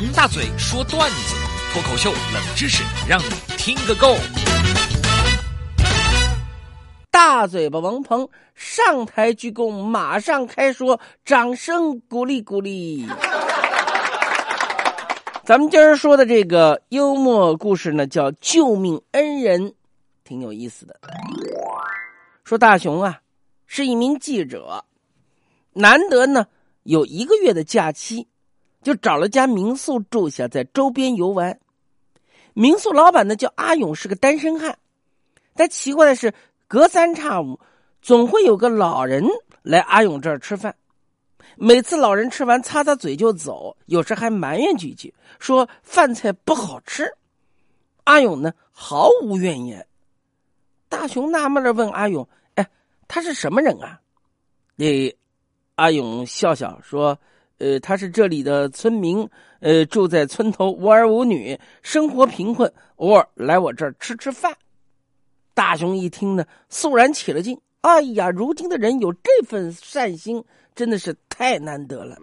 王大嘴说段子，脱口秀冷知识，让你听个够。大嘴巴王鹏上台鞠躬，马上开说，掌声鼓励鼓励。咱们今儿说的这个幽默故事呢，叫救命恩人，挺有意思的。说大雄啊，是一名记者，难得呢有一个月的假期，就找了家民宿住下，在周边游玩。民宿老板呢叫阿勇，是个单身汉，但奇怪的是，隔三差五总会有个老人来阿勇这儿吃饭。每次老人吃完擦擦嘴就走，有时还埋怨几句，说饭菜不好吃。阿勇呢毫无怨言。大雄纳闷的问阿勇：“哎，他是什么人啊？”那阿勇笑笑说：“呃，他是这里的村民，呃，住在村头，无儿无女，生活贫困，偶尔来我这儿吃吃饭。”大雄一听呢，肃然起了劲。哎呀，如今的人有这份善心，真的是太难得了。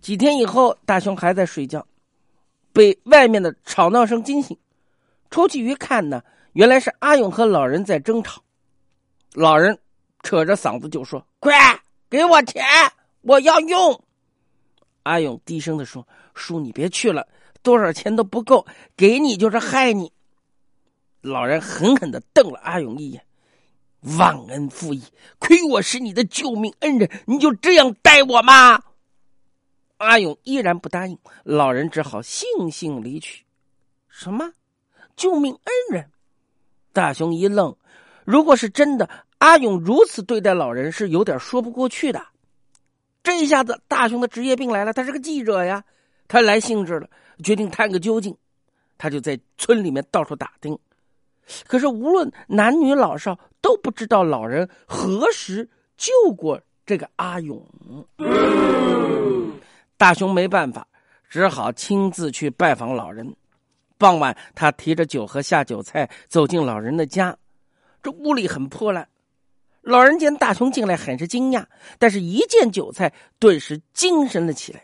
几天以后，大雄还在睡觉，被外面的吵闹声惊醒，出去一看呢，原来是阿勇和老人在争吵。老人扯着嗓子就说：“快给我钱，我要用。”阿勇低声的说：“叔，你别去了，多少钱都不够，给你就是害你。”老人狠狠的瞪了阿勇一眼。忘恩负义，亏我是你的救命恩人，你就这样待我吗？阿勇依然不答应，老人只好悻悻离去。什么？救命恩人？大雄一愣。如果是真的，阿勇如此对待老人是有点说不过去的。这一下子，大雄的职业病来了。他是个记者呀，他来兴致了，决定探个究竟。他就在村里面到处打听。可是，无论男女老少都不知道老人何时救过这个阿勇。大雄没办法，只好亲自去拜访老人。傍晚，他提着酒和下酒菜走进老人的家。这屋里很破烂。老人见大雄进来，很是惊讶，但是一见酒菜，顿时精神了起来。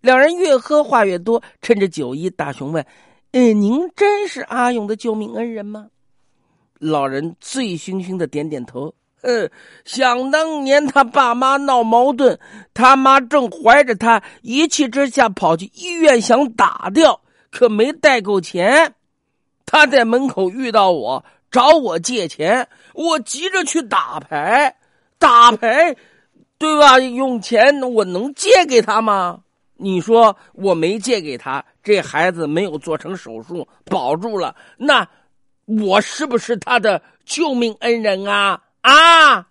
两人越喝话越多，趁着酒意，大雄问。哎，您真是阿勇的救命恩人吗？老人醉醺醺的点点头。呃，想当年他爸妈闹矛盾，他妈正怀着他，一气之下跑去医院想打掉，可没带够钱。他在门口遇到我，找我借钱，我急着去打牌，打牌，对吧？用钱我能借给他吗？你说我没借给他，这孩子没有做成手术保住了，那我是不是他的救命恩人啊？啊！